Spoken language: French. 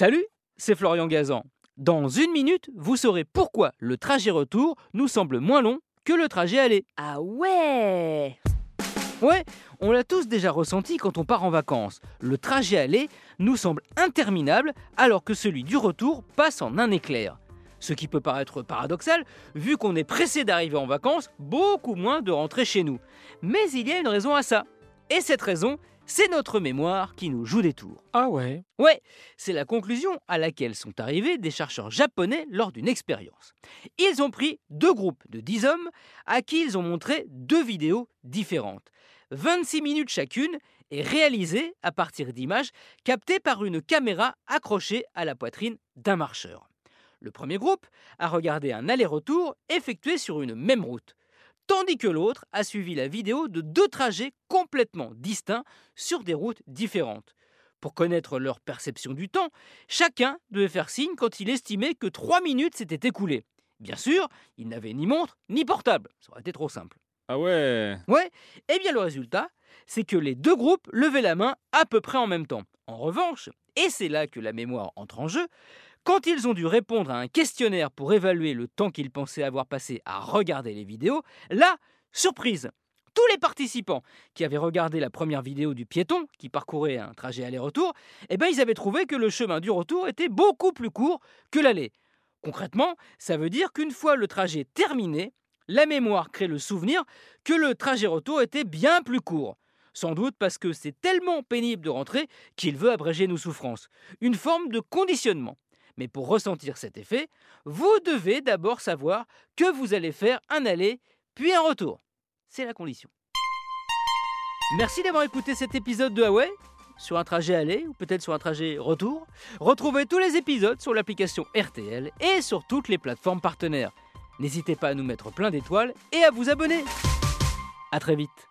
Salut, c'est Florian Gazan. Dans une minute, vous saurez pourquoi le trajet retour nous semble moins long que le trajet aller. Ah ouais Ouais, on l'a tous déjà ressenti quand on part en vacances. Le trajet aller nous semble interminable alors que celui du retour passe en un éclair. Ce qui peut paraître paradoxal vu qu'on est pressé d'arriver en vacances, beaucoup moins de rentrer chez nous. Mais il y a une raison à ça. Et cette raison, c'est notre mémoire qui nous joue des tours. Ah ouais Ouais, c'est la conclusion à laquelle sont arrivés des chercheurs japonais lors d'une expérience. Ils ont pris deux groupes de 10 hommes à qui ils ont montré deux vidéos différentes, 26 minutes chacune et réalisées à partir d'images captées par une caméra accrochée à la poitrine d'un marcheur. Le premier groupe a regardé un aller-retour effectué sur une même route tandis que l'autre a suivi la vidéo de deux trajets complètement distincts sur des routes différentes. Pour connaître leur perception du temps, chacun devait faire signe quand il estimait que trois minutes s'étaient écoulées. Bien sûr, il n'avait ni montre ni portable, ça aurait été trop simple. Ah ouais Ouais, et bien le résultat, c'est que les deux groupes levaient la main à peu près en même temps. En revanche, et c'est là que la mémoire entre en jeu, quand ils ont dû répondre à un questionnaire pour évaluer le temps qu'ils pensaient avoir passé à regarder les vidéos, là, surprise tous les participants qui avaient regardé la première vidéo du piéton qui parcourait un trajet aller-retour, eh ben ils avaient trouvé que le chemin du retour était beaucoup plus court que l'aller. Concrètement, ça veut dire qu'une fois le trajet terminé, la mémoire crée le souvenir que le trajet retour était bien plus court. Sans doute parce que c'est tellement pénible de rentrer qu'il veut abréger nos souffrances. Une forme de conditionnement. Mais pour ressentir cet effet, vous devez d'abord savoir que vous allez faire un aller puis un retour. C'est la condition. Merci d'avoir écouté cet épisode de Huawei sur un trajet aller ou peut-être sur un trajet retour. Retrouvez tous les épisodes sur l'application RTL et sur toutes les plateformes partenaires. N'hésitez pas à nous mettre plein d'étoiles et à vous abonner. A très vite